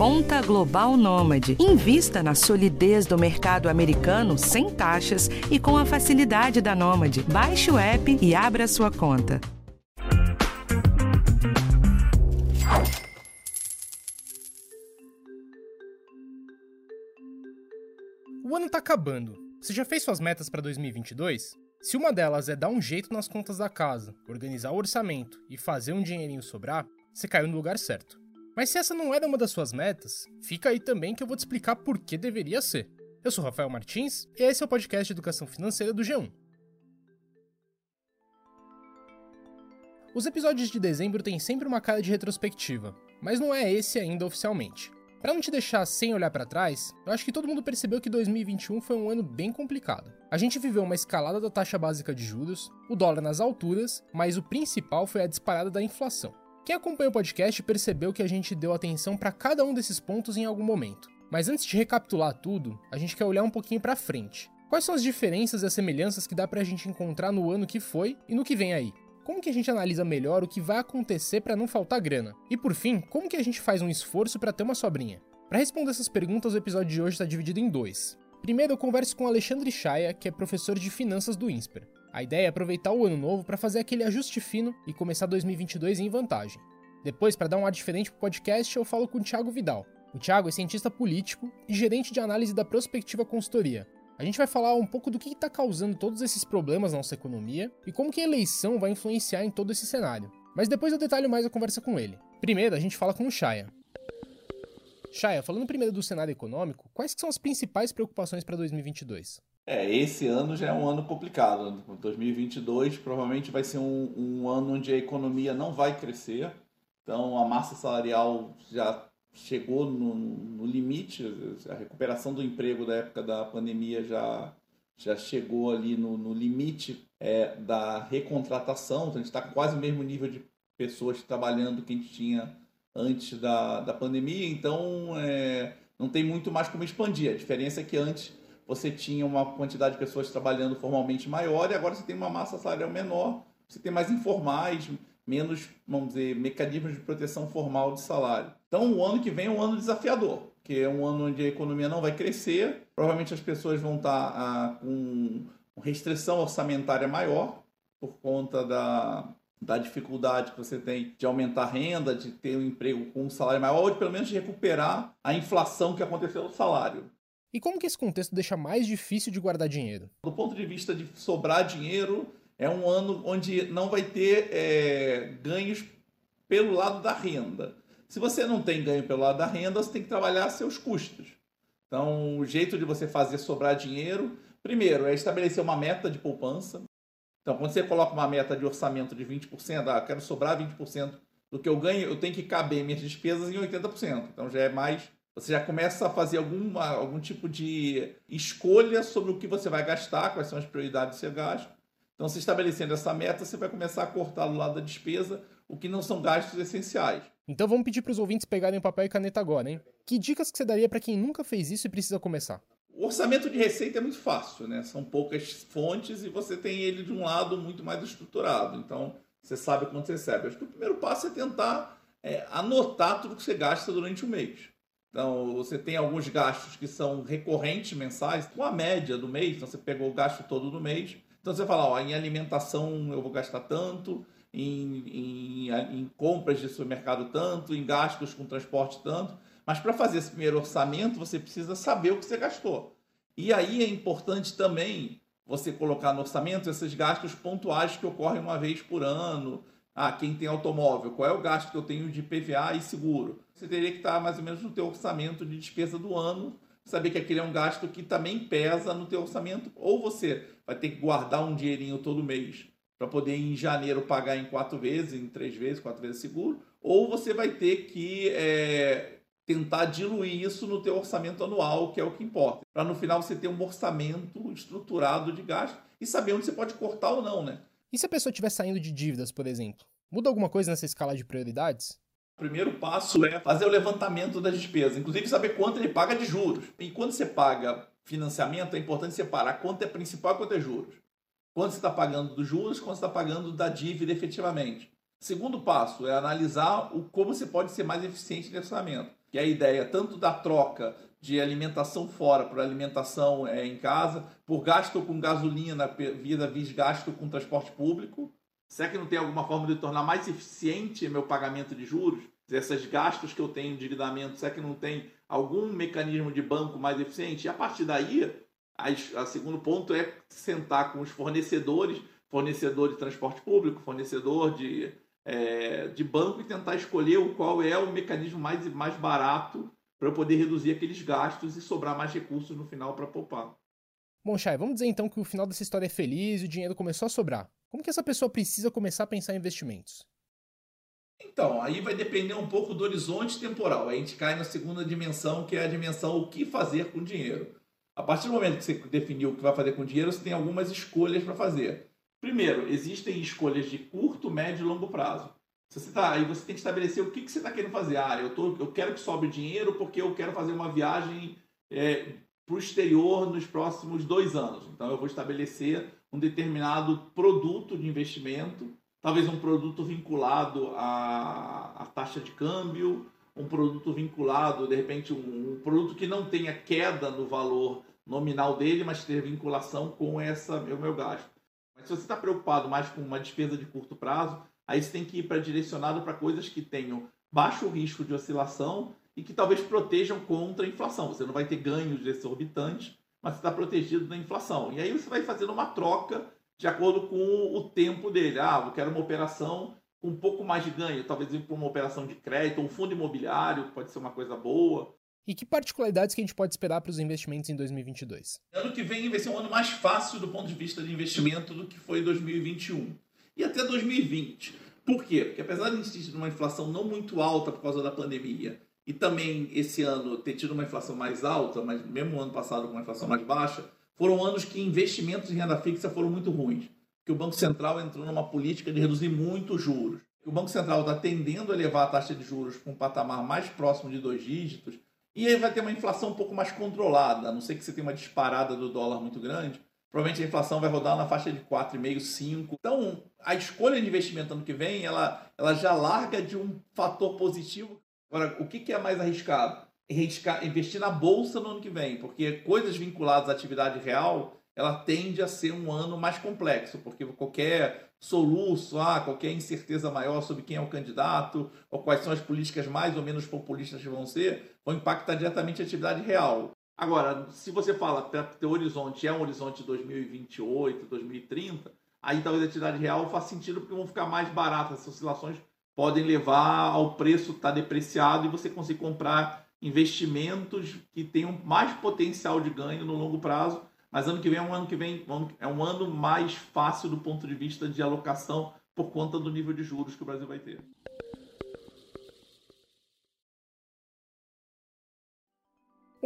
Conta Global Nômade. Invista na solidez do mercado americano sem taxas e com a facilidade da Nômade. Baixe o app e abra sua conta. O ano tá acabando. Você já fez suas metas para 2022? Se uma delas é dar um jeito nas contas da casa, organizar o orçamento e fazer um dinheirinho sobrar, você caiu no lugar certo. Mas se essa não era uma das suas metas, fica aí também que eu vou te explicar por que deveria ser. Eu sou Rafael Martins e esse é o podcast de educação financeira do G1. Os episódios de dezembro têm sempre uma cara de retrospectiva, mas não é esse ainda oficialmente. Para não te deixar sem olhar para trás, eu acho que todo mundo percebeu que 2021 foi um ano bem complicado. A gente viveu uma escalada da taxa básica de juros, o dólar nas alturas, mas o principal foi a disparada da inflação. Quem acompanha o podcast percebeu que a gente deu atenção para cada um desses pontos em algum momento. Mas antes de recapitular tudo, a gente quer olhar um pouquinho para frente. Quais são as diferenças e as semelhanças que dá pra gente encontrar no ano que foi e no que vem aí? Como que a gente analisa melhor o que vai acontecer para não faltar grana? E por fim, como que a gente faz um esforço para ter uma sobrinha? Para responder essas perguntas, o episódio de hoje está dividido em dois. Primeiro, eu converso com Alexandre Chaia, que é professor de finanças do INSPER. A ideia é aproveitar o ano novo para fazer aquele ajuste fino e começar 2022 em vantagem. Depois, para dar um ar diferente pro podcast, eu falo com o Thiago Vidal. O Thiago é cientista político e gerente de análise da Prospectiva Consultoria, a gente vai falar um pouco do que está causando todos esses problemas na nossa economia e como que a eleição vai influenciar em todo esse cenário. Mas depois eu detalho mais a conversa com ele. Primeiro, a gente fala com o Shaya. Shaya, falando primeiro do cenário econômico, quais são as principais preocupações para 2022? É, esse ano já é um ano complicado. 2022 provavelmente vai ser um, um ano onde a economia não vai crescer. Então a massa salarial já chegou no, no, limite, a recuperação do emprego da época da pandemia já, já chegou ali no, no limite é, da recontratação, então a gente está quase o mesmo nível de pessoas trabalhando que a gente tinha antes da, da pandemia, então é, não tem muito mais como expandir. A diferença é que antes você tinha uma quantidade de pessoas trabalhando formalmente maior e agora você tem uma massa salarial menor, você tem mais informais, menos, vamos dizer, mecanismos de proteção formal de salário. Então, o ano que vem é um ano desafiador, que é um ano onde a economia não vai crescer, provavelmente as pessoas vão estar ah, com restrição orçamentária maior por conta da, da dificuldade que você tem de aumentar a renda, de ter um emprego com um salário maior, ou de pelo menos recuperar a inflação que aconteceu no salário. E como que esse contexto deixa mais difícil de guardar dinheiro? Do ponto de vista de sobrar dinheiro, é um ano onde não vai ter é, ganhos pelo lado da renda. Se você não tem ganho pelo lado da renda, você tem que trabalhar seus custos. Então, o jeito de você fazer sobrar dinheiro, primeiro, é estabelecer uma meta de poupança. Então, quando você coloca uma meta de orçamento de 20%, ah, quero sobrar 20% do que eu ganho, eu tenho que caber minhas despesas em 80%. Então, já é mais. Você já começa a fazer alguma, algum tipo de escolha sobre o que você vai gastar, quais são as prioridades que você gasta então, se estabelecendo essa meta, você vai começar a cortar do lado da despesa o que não são gastos essenciais. Então vamos pedir para os ouvintes pegarem papel e caneta agora, hein? Que dicas que você daria para quem nunca fez isso e precisa começar? O orçamento de receita é muito fácil, né? São poucas fontes e você tem ele de um lado muito mais estruturado. Então, você sabe quanto você recebe. Acho que o primeiro passo é tentar é, anotar tudo que você gasta durante o mês. Então, você tem alguns gastos que são recorrentes mensais, com a média do mês. Então, você pegou o gasto todo do mês então você fala, ó, em alimentação eu vou gastar tanto, em, em, em compras de supermercado tanto, em gastos com transporte tanto. Mas para fazer esse primeiro orçamento, você precisa saber o que você gastou. E aí é importante também você colocar no orçamento esses gastos pontuais que ocorrem uma vez por ano. Ah, quem tem automóvel, qual é o gasto que eu tenho de PVA e seguro? Você teria que estar mais ou menos no teu orçamento de despesa do ano saber que aquele é um gasto que também pesa no teu orçamento, ou você vai ter que guardar um dinheirinho todo mês para poder em janeiro pagar em quatro vezes, em três vezes, quatro vezes seguro, ou você vai ter que é, tentar diluir isso no teu orçamento anual, que é o que importa, para no final você ter um orçamento estruturado de gasto e saber onde você pode cortar ou não, né? E se a pessoa estiver saindo de dívidas, por exemplo? Muda alguma coisa nessa escala de prioridades? O primeiro passo é fazer o levantamento das despesas, inclusive saber quanto ele paga de juros. E quando você paga financiamento, é importante separar quanto é principal e quanto é juros. Quanto você está pagando dos juros, quanto você está pagando da dívida efetivamente. Segundo passo é analisar o, como você pode ser mais eficiente nesse orçamento. que é a ideia tanto da troca de alimentação fora para alimentação é, em casa, por gasto com gasolina, vida vis gasto com transporte público. Será que não tem alguma forma de tornar mais eficiente meu pagamento de juros? Esses gastos que eu tenho, endividamento, será que não tem algum mecanismo de banco mais eficiente? E a partir daí, a, a segundo ponto é sentar com os fornecedores, fornecedor de transporte público, fornecedor de, é, de banco e tentar escolher o qual é o mecanismo mais, mais barato para eu poder reduzir aqueles gastos e sobrar mais recursos no final para poupar. Bom, Chay, vamos dizer então que o final dessa história é feliz e o dinheiro começou a sobrar. Como que essa pessoa precisa começar a pensar em investimentos? Então, aí vai depender um pouco do horizonte temporal. A gente cai na segunda dimensão, que é a dimensão o que fazer com o dinheiro. A partir do momento que você definiu o que vai fazer com o dinheiro, você tem algumas escolhas para fazer. Primeiro, existem escolhas de curto, médio e longo prazo. Você tá, aí você tem que estabelecer o que, que você está querendo fazer. Ah, eu, tô, eu quero que sobre dinheiro porque eu quero fazer uma viagem é, para o exterior nos próximos dois anos. Então eu vou estabelecer um determinado produto de investimento, talvez um produto vinculado à, à taxa de câmbio, um produto vinculado, de repente, um, um, produto que não tenha queda no valor nominal dele, mas ter vinculação com essa o meu gasto. Mas se você está preocupado mais com uma despesa de curto prazo, aí você tem que ir para direcionado para coisas que tenham baixo risco de oscilação e que talvez protejam contra a inflação. Você não vai ter ganhos exorbitantes, mas você está protegido da inflação. E aí você vai fazendo uma troca de acordo com o tempo dele. Ah, eu quero uma operação com um pouco mais de ganho, talvez ir para uma operação de crédito, um fundo imobiliário, pode ser uma coisa boa. E que particularidades que a gente pode esperar para os investimentos em 2022? Ano que vem vai ser um ano mais fácil do ponto de vista de investimento do que foi 2021 e até 2020. Por quê? Porque apesar de a gente ter tido uma inflação não muito alta por causa da pandemia e também esse ano ter tido uma inflação mais alta, mas mesmo ano passado com uma inflação mais baixa, foram anos que investimentos em renda fixa foram muito ruins. Que o Banco Central entrou numa política de reduzir muito os juros. O Banco Central está tendendo a elevar a taxa de juros para um patamar mais próximo de dois dígitos e aí vai ter uma inflação um pouco mais controlada, a não ser que você tenha uma disparada do dólar muito grande. Provavelmente a inflação vai rodar na faixa de 4,5, 5. Então, a escolha de investimento ano que vem, ela, ela já larga de um fator positivo. Agora, o que, que é mais arriscado? Investir na bolsa no ano que vem, porque coisas vinculadas à atividade real, ela tende a ser um ano mais complexo, porque qualquer soluço, ah, qualquer incerteza maior sobre quem é o candidato, ou quais são as políticas mais ou menos populistas que vão ser, vão impactar diretamente a atividade real. Agora, se você fala que o horizonte é um horizonte de 2028, 2030, aí talvez a atividade real faça sentido porque vão ficar mais baratas. Essas oscilações podem levar ao preço estar tá depreciado e você conseguir comprar investimentos que tenham mais potencial de ganho no longo prazo mas ano que vem é um ano que vem é um ano mais fácil do ponto de vista de alocação por conta do nível de juros que o Brasil vai ter.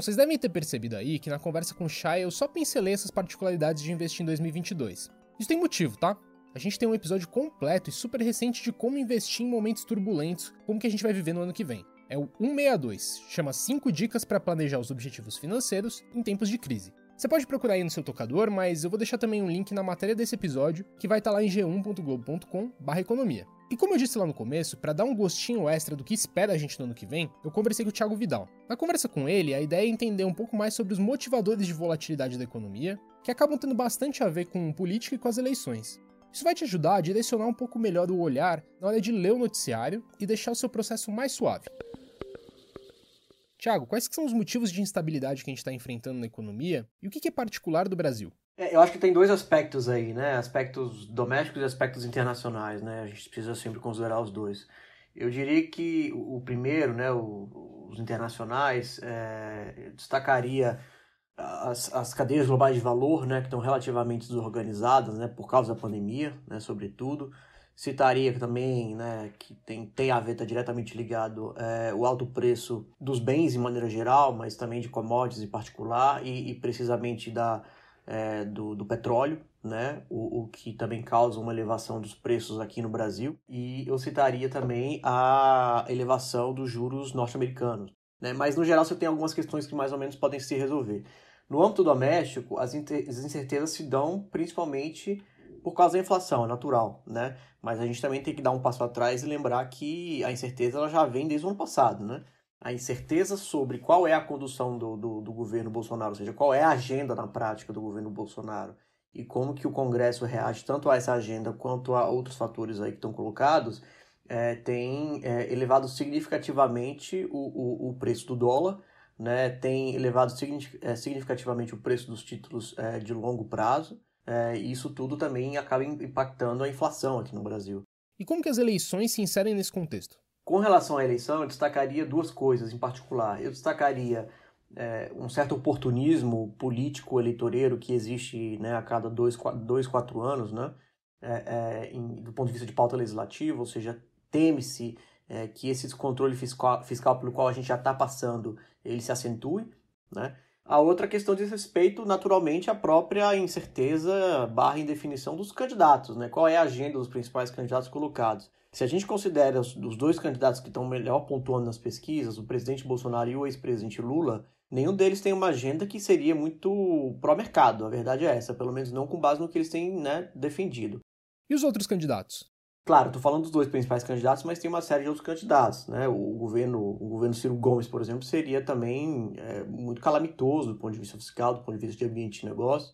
Bom, vocês devem ter percebido aí que na conversa com o Shai eu só pincelei essas particularidades de investir em 2022. Isso tem motivo, tá? A gente tem um episódio completo e super recente de como investir em momentos turbulentos, como que a gente vai viver no ano que vem. É o 162, chama 5 dicas para planejar os objetivos financeiros em tempos de crise. Você pode procurar aí no seu tocador, mas eu vou deixar também um link na matéria desse episódio, que vai estar tá lá em g1.globo.com/economia. E como eu disse lá no começo, para dar um gostinho extra do que espera a gente no ano que vem, eu conversei com o Thiago Vidal. Na conversa com ele, a ideia é entender um pouco mais sobre os motivadores de volatilidade da economia, que acabam tendo bastante a ver com política e com as eleições. Isso vai te ajudar a direcionar um pouco melhor o olhar na hora de ler o noticiário e deixar o seu processo mais suave. Tiago, quais são os motivos de instabilidade que a gente está enfrentando na economia e o que é particular do Brasil? É, eu acho que tem dois aspectos aí, né? Aspectos domésticos e aspectos internacionais, né? A gente precisa sempre considerar os dois. Eu diria que o primeiro, né, os internacionais, é, destacaria as, as cadeias globais de valor, né, que estão relativamente desorganizadas, né, por causa da pandemia, né, sobretudo. Citaria também, né, que tem, tem a ver, está diretamente ligado, é, o alto preço dos bens de maneira geral, mas também de commodities em particular, e, e precisamente da, é, do, do petróleo, né, o, o que também causa uma elevação dos preços aqui no Brasil. E eu citaria também a elevação dos juros norte-americanos. Né, mas no geral você tem algumas questões que mais ou menos podem se resolver. No âmbito doméstico, as, as incertezas se dão principalmente por causa da inflação, é natural, né? Mas a gente também tem que dar um passo atrás e lembrar que a incerteza ela já vem desde o ano passado, né? a incerteza sobre qual é a condução do, do, do, governo Bolsonaro, ou seja, qual é a agenda na prática do governo Bolsonaro e como que o Congresso reage tanto a essa agenda quanto a outros fatores aí que estão colocados, é, tem é, elevado significativamente o, o, o, preço do dólar, né, tem elevado é, significativamente o preço dos títulos é, de longo prazo, é, e isso tudo também acaba impactando a inflação aqui no Brasil. E como que as eleições se inserem nesse contexto? Com relação à eleição, eu destacaria duas coisas em particular. Eu destacaria é, um certo oportunismo político eleitoreiro que existe né, a cada dois, dois quatro anos, né, é, é, em, do ponto de vista de pauta legislativa, ou seja, teme-se é, que esse descontrole fiscal, fiscal pelo qual a gente já está passando, ele se acentue, né? A outra questão diz respeito, naturalmente, à própria incerteza barra indefinição dos candidatos, né? Qual é a agenda dos principais candidatos colocados? Se a gente considera os, dois candidatos que estão melhor pontuando nas pesquisas, o presidente Bolsonaro e o ex-presidente Lula, nenhum deles tem uma agenda que seria muito pró-mercado, a verdade é essa, pelo menos não com base no que eles têm né, defendido. E os outros candidatos? Claro, estou falando dos dois principais candidatos, mas tem uma série de outros candidatos. Né? O, governo, o governo Ciro Gomes, por exemplo, seria também é, muito calamitoso do ponto de vista fiscal, do ponto de vista de ambiente de negócio.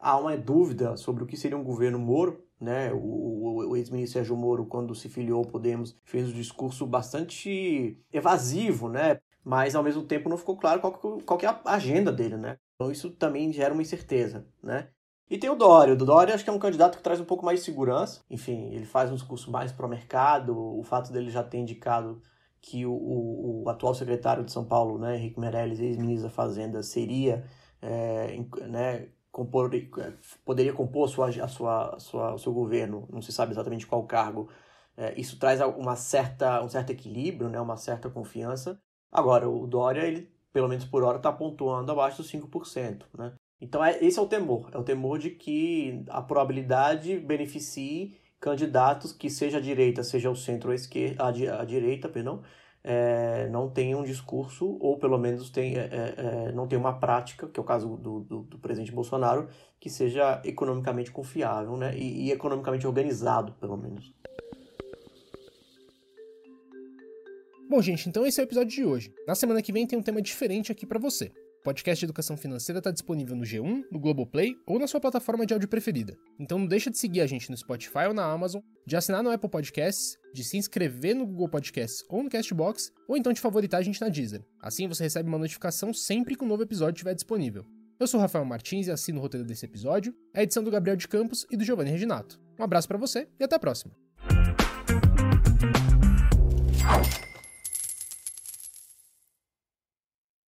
Há uma dúvida sobre o que seria um governo Moro, né? O, o, o ex-ministro Sérgio Moro, quando se filiou ao Podemos, fez um discurso bastante evasivo, né? Mas ao mesmo tempo não ficou claro qual, qual é a agenda dele, né? Então isso também gera uma incerteza, né? E tem o Dória. O Dória acho que é um candidato que traz um pouco mais de segurança. Enfim, ele faz um discurso mais pró-mercado. O fato dele já ter indicado que o, o, o, atual secretário de São Paulo, né, Henrique Meirelles, ex-ministro da Fazenda, seria é, né, compor, poderia compor a sua, a sua, a sua, o seu governo, não se sabe exatamente qual cargo. É, isso traz uma certa, um certo equilíbrio, né, uma certa confiança. Agora, o Dória, ele, pelo menos por hora, está pontuando abaixo dos 5%. Né? Então, é, esse é o temor. É o temor de que a probabilidade beneficie candidatos que seja a direita, seja o centro ou a, esquerda, a, a direita, perdão, é, não tem um discurso, ou pelo menos tem, é, é, é, não tem uma prática, que é o caso do, do, do, presidente Bolsonaro, que seja economicamente confiável né? e, e economicamente organizado, pelo menos. Bom, gente, então esse é o episódio de hoje. Na semana que vem tem um tema diferente aqui para você podcast de educação financeira está disponível no G1, no Globoplay ou na sua plataforma de áudio preferida. Então não deixa de seguir a gente no Spotify ou na Amazon, de assinar no Apple Podcasts, de se inscrever no Google Podcasts ou no Castbox, ou então de favoritar a gente na Deezer. Assim você recebe uma notificação sempre que um novo episódio estiver disponível. Eu sou Rafael Martins e assino o roteiro desse episódio, a edição do Gabriel de Campos e do Giovanni Reginato. Um abraço para você e até a próxima.